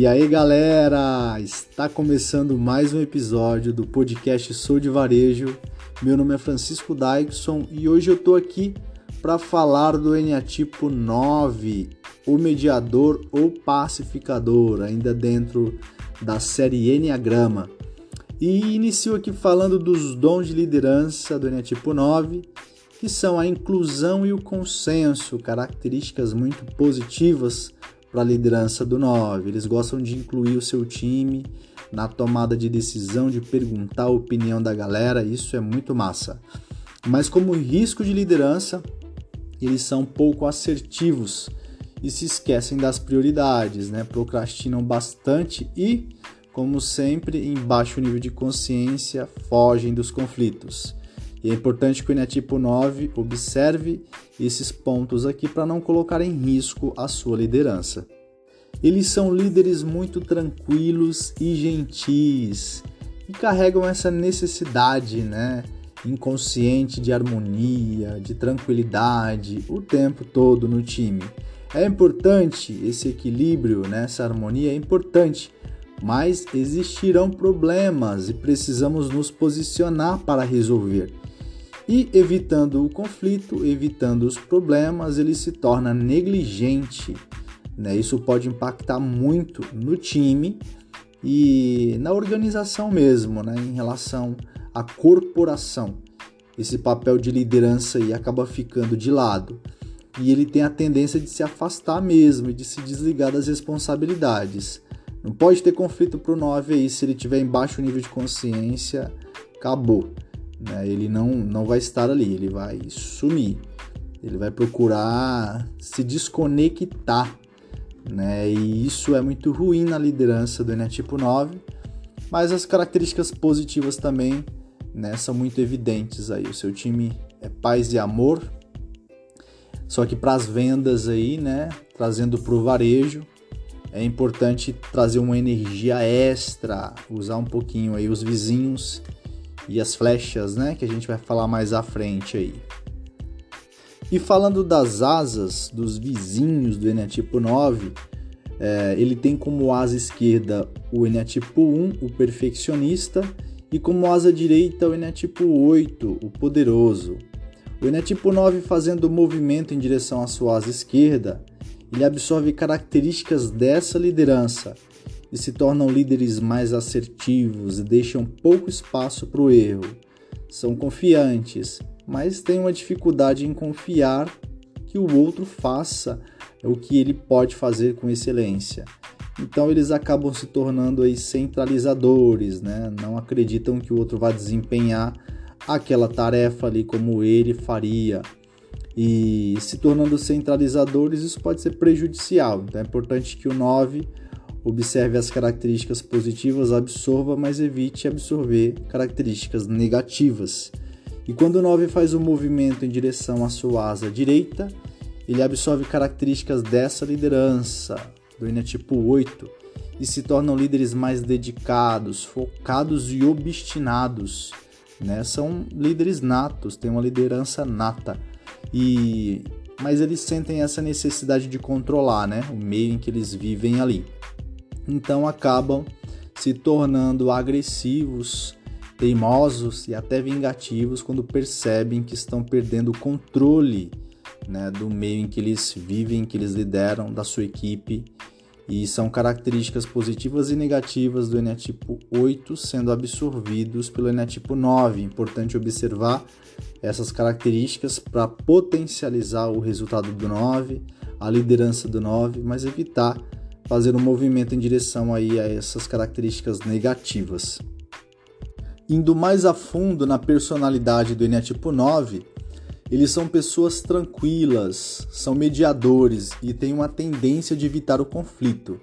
E aí, galera, está começando mais um episódio do podcast Sou de Varejo. Meu nome é Francisco Daikson e hoje eu tô aqui para falar do Enneatipo 9, o mediador ou pacificador, ainda dentro da série Enneagrama. E inicio aqui falando dos dons de liderança do Enneatipo 9, que são a inclusão e o consenso, características muito positivas para a liderança do 9. Eles gostam de incluir o seu time na tomada de decisão, de perguntar a opinião da galera, isso é muito massa. Mas como risco de liderança, eles são pouco assertivos e se esquecem das prioridades, né? Procrastinam bastante e, como sempre, em baixo nível de consciência, fogem dos conflitos. E é importante que o Enetipo 9 observe esses pontos aqui para não colocar em risco a sua liderança. Eles são líderes muito tranquilos e gentis e carregam essa necessidade, né, inconsciente de harmonia, de tranquilidade o tempo todo no time. É importante esse equilíbrio, né, essa harmonia é importante, mas existirão problemas e precisamos nos posicionar para resolver. E evitando o conflito, evitando os problemas, ele se torna negligente. Né? Isso pode impactar muito no time e na organização mesmo, né? em relação à corporação. Esse papel de liderança aí acaba ficando de lado. E ele tem a tendência de se afastar mesmo e de se desligar das responsabilidades. Não pode ter conflito para o 9 aí, se ele tiver em baixo nível de consciência, acabou. Né? Ele não, não vai estar ali, ele vai sumir. Ele vai procurar se desconectar. Né? E isso é muito ruim na liderança do Eneatipo 9, mas as características positivas também né, são muito evidentes aí. O seu time é paz e amor, só que para as vendas aí, né, trazendo para o varejo, é importante trazer uma energia extra, usar um pouquinho aí os vizinhos e as flechas, né, que a gente vai falar mais à frente aí. E falando das asas dos vizinhos do Eneatipo 9, é, ele tem como asa esquerda o Eneatipo 1, o perfeccionista, e como asa direita o Eneatipo 8, o poderoso. O Eneatipo 9 fazendo movimento em direção à sua asa esquerda, ele absorve características dessa liderança, e se tornam líderes mais assertivos e deixam pouco espaço para o erro. São confiantes, mas têm uma dificuldade em confiar que o outro faça o que ele pode fazer com excelência. Então eles acabam se tornando aí centralizadores, né? Não acreditam que o outro vai desempenhar aquela tarefa ali como ele faria. E se tornando centralizadores, isso pode ser prejudicial. Então é importante que o 9 Observe as características positivas, absorva, mas evite absorver características negativas. E quando o 9 faz um movimento em direção à sua asa direita, ele absorve características dessa liderança, do Enetipo 8, e se tornam líderes mais dedicados, focados e obstinados. Né? São líderes natos, têm uma liderança nata. E mas eles sentem essa necessidade de controlar, né, o meio em que eles vivem ali então acabam se tornando agressivos, teimosos e até vingativos quando percebem que estão perdendo o controle né, do meio em que eles vivem, que eles lideram, da sua equipe. E são características positivas e negativas do Enetipo 8 sendo absorvidos pelo Enetipo 9. Importante observar essas características para potencializar o resultado do 9, a liderança do 9, mas evitar fazer um movimento em direção aí a essas características negativas. Indo mais a fundo na personalidade do Enneatipo 9, eles são pessoas tranquilas, são mediadores e têm uma tendência de evitar o conflito.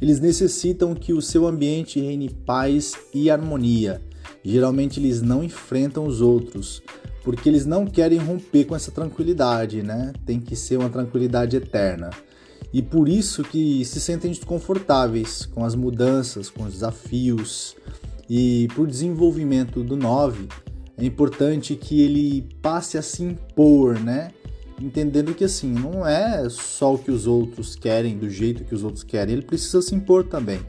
Eles necessitam que o seu ambiente reine paz e harmonia. Geralmente eles não enfrentam os outros, porque eles não querem romper com essa tranquilidade, né? Tem que ser uma tranquilidade eterna e por isso que se sentem desconfortáveis com as mudanças, com os desafios. E o desenvolvimento do 9, é importante que ele passe a se impor, né? entendendo que assim, não é só o que os outros querem, do jeito que os outros querem, ele precisa se impor também.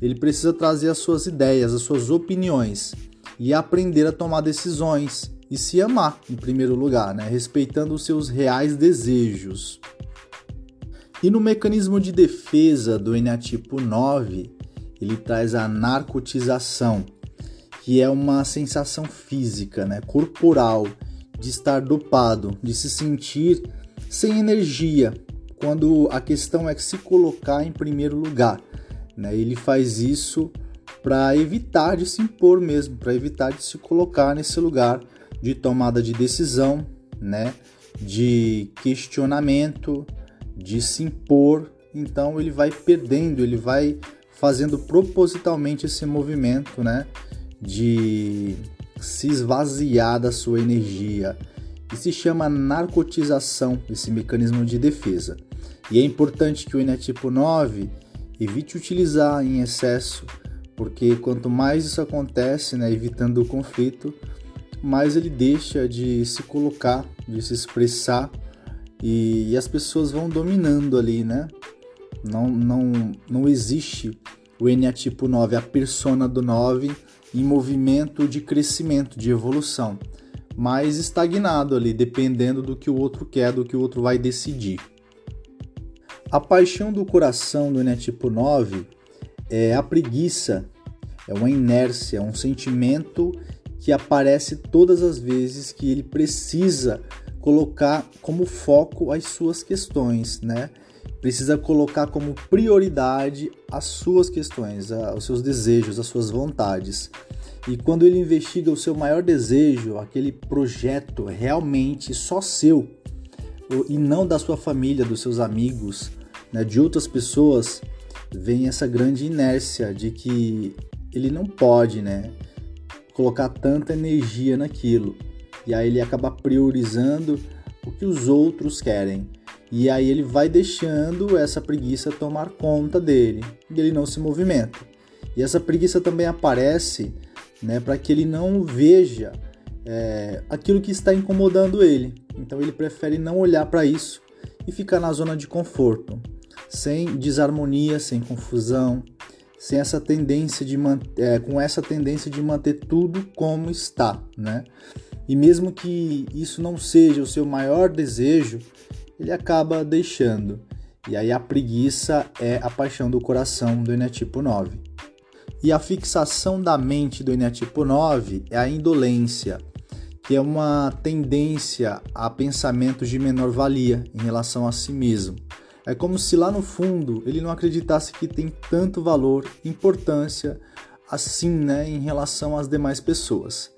Ele precisa trazer as suas ideias, as suas opiniões e aprender a tomar decisões e se amar em primeiro lugar, né? respeitando os seus reais desejos. E no mecanismo de defesa do eneatipo 9, ele traz a narcotização, que é uma sensação física, né, corporal, de estar dopado, de se sentir sem energia, quando a questão é se colocar em primeiro lugar. Né? Ele faz isso para evitar de se impor mesmo, para evitar de se colocar nesse lugar de tomada de decisão, né? de questionamento, de se impor. Então ele vai perdendo, ele vai fazendo propositalmente esse movimento, né? De se esvaziar da sua energia. E se chama narcotização, esse mecanismo de defesa. E é importante que o eneatipo 9 evite utilizar em excesso, porque quanto mais isso acontece, né, evitando o conflito, mais ele deixa de se colocar, de se expressar e, e as pessoas vão dominando ali, né? Não, não, não existe o eneatipo 9, a persona do 9 em movimento de crescimento, de evolução, mas estagnado ali, dependendo do que o outro quer, do que o outro vai decidir. A paixão do coração do Eneatipo 9 é a preguiça, é uma inércia, é um sentimento que aparece todas as vezes que ele precisa colocar como foco as suas questões, né? Precisa colocar como prioridade as suas questões, os seus desejos, as suas vontades. E quando ele investiga o seu maior desejo, aquele projeto realmente só seu, e não da sua família, dos seus amigos, né, de outras pessoas, vem essa grande inércia de que ele não pode, né, colocar tanta energia naquilo. E aí ele acaba priorizando o que os outros querem. E aí ele vai deixando essa preguiça tomar conta dele, e ele não se movimenta. E essa preguiça também aparece, né, para que ele não veja é, aquilo que está incomodando ele. Então ele prefere não olhar para isso e ficar na zona de conforto sem desarmonia, sem confusão, sem essa tendência de é, com essa tendência de manter tudo como está, né? E mesmo que isso não seja o seu maior desejo, ele acaba deixando. E aí a preguiça é a paixão do coração do Eneatipo 9. E a fixação da mente do Eneatipo 9 é a indolência, que é uma tendência a pensamentos de menor valia em relação a si mesmo. É como se lá no fundo ele não acreditasse que tem tanto valor, importância assim, né, em relação às demais pessoas.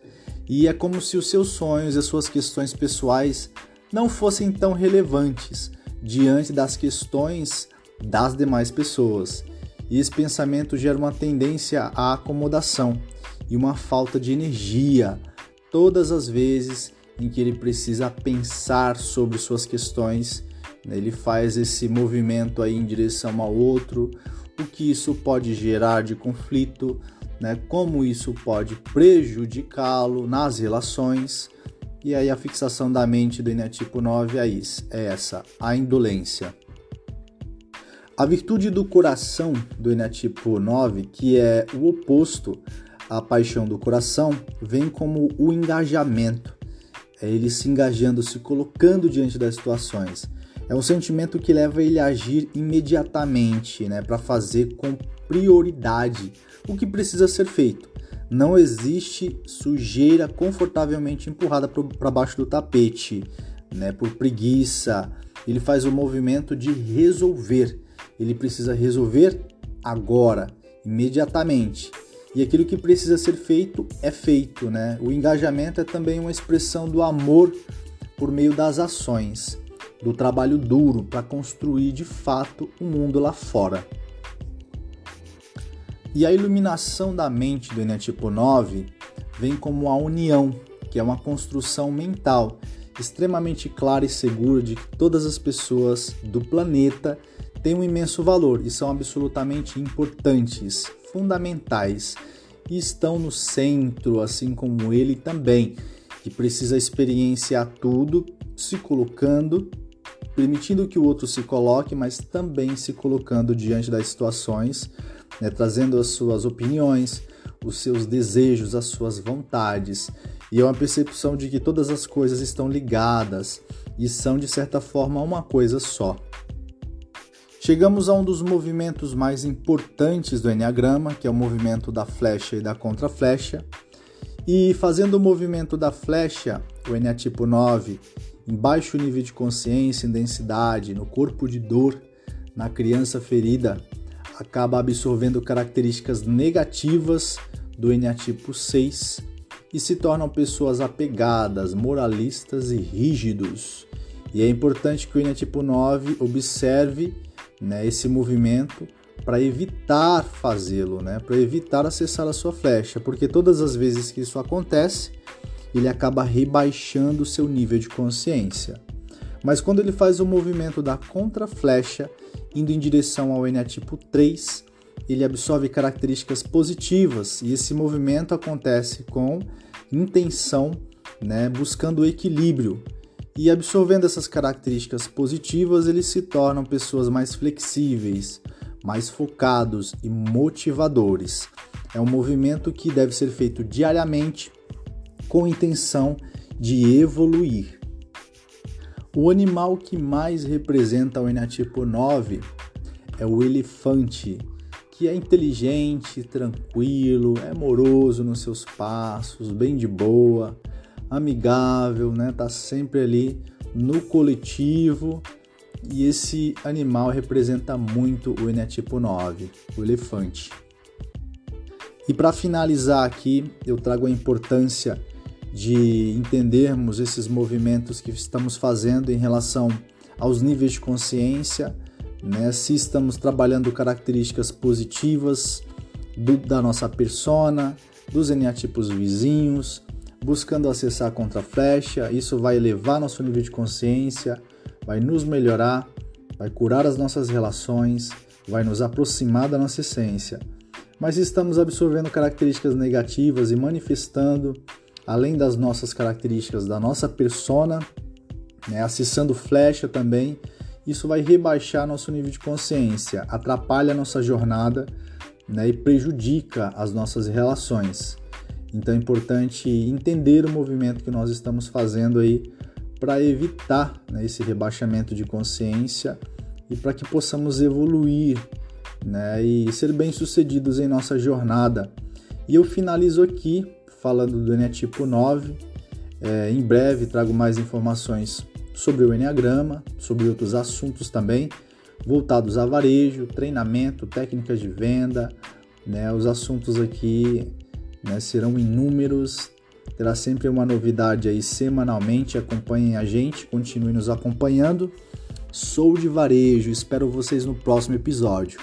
E é como se os seus sonhos e as suas questões pessoais não fossem tão relevantes diante das questões das demais pessoas. E esse pensamento gera uma tendência à acomodação e uma falta de energia todas as vezes em que ele precisa pensar sobre suas questões né? Ele faz esse movimento aí em direção ao outro, o que isso pode gerar de conflito, né? como isso pode prejudicá-lo nas relações. E aí a fixação da mente do Eneatipo 9 é, isso, é essa, a indolência. A virtude do coração do Eneatipo 9, que é o oposto à paixão do coração, vem como o engajamento. É ele se engajando, se colocando diante das situações. É um sentimento que leva ele a agir imediatamente, né, para fazer com prioridade o que precisa ser feito. Não existe sujeira confortavelmente empurrada para baixo do tapete, né, por preguiça. Ele faz o movimento de resolver. Ele precisa resolver agora, imediatamente. E aquilo que precisa ser feito é feito, né? O engajamento é também uma expressão do amor por meio das ações do trabalho duro para construir de fato o um mundo lá fora. E a iluminação da mente do Enetipo 9 vem como a união, que é uma construção mental extremamente clara e segura de que todas as pessoas do planeta têm um imenso valor e são absolutamente importantes, fundamentais e estão no centro, assim como ele também, que precisa experienciar tudo se colocando, permitindo que o outro se coloque, mas também se colocando diante das situações, né, trazendo as suas opiniões, os seus desejos, as suas vontades. E é uma percepção de que todas as coisas estão ligadas e são, de certa forma, uma coisa só. Chegamos a um dos movimentos mais importantes do Enneagrama, que é o movimento da flecha e da contraflecha. E fazendo o movimento da flecha, o Eneatipo 9, em baixo nível de consciência, em densidade, no corpo de dor, na criança ferida, acaba absorvendo características negativas do Eneatipo 6 e se tornam pessoas apegadas, moralistas e rígidos. E é importante que o Eneatipo 9 observe né, esse movimento para evitar fazê-lo, né, para evitar acessar a sua flecha, porque todas as vezes que isso acontece, ele acaba rebaixando o seu nível de consciência. Mas quando ele faz o movimento da contra-flecha, indo em direção ao eneatipo 3, ele absorve características positivas e esse movimento acontece com intenção, né, buscando o equilíbrio, e absorvendo essas características positivas, eles se tornam pessoas mais flexíveis, mais focados e motivadores. É um movimento que deve ser feito diariamente com intenção de evoluir. O animal que mais representa o enatipo 9 é o elefante, que é inteligente, tranquilo, é amoroso nos seus passos, bem de boa amigável, né? Tá sempre ali no coletivo. E esse animal representa muito o enetipo 9, o elefante. E para finalizar aqui, eu trago a importância de entendermos esses movimentos que estamos fazendo em relação aos níveis de consciência, né? se estamos trabalhando características positivas do, da nossa persona, dos eneatipos vizinhos, buscando acessar contra flecha. Isso vai elevar nosso nível de consciência, vai nos melhorar, vai curar as nossas relações, vai nos aproximar da nossa essência. Mas estamos absorvendo características negativas e manifestando, além das nossas características da nossa persona, né, acessando flecha também, isso vai rebaixar nosso nível de consciência, atrapalha a nossa jornada né, e prejudica as nossas relações. Então é importante entender o movimento que nós estamos fazendo aí para evitar né, esse rebaixamento de consciência e para que possamos evoluir né, e ser bem-sucedidos em nossa jornada. E eu finalizo aqui falando do Eneatipo 9. É, em breve trago mais informações sobre o Enneagrama, sobre outros assuntos também, voltados a varejo, treinamento, técnicas de venda, né, os assuntos aqui né? serão inúmeros. Terá sempre uma novidade aí semanalmente. Acompanhem a gente, continue nos acompanhando. Sou de Varejo, espero vocês no próximo episódio.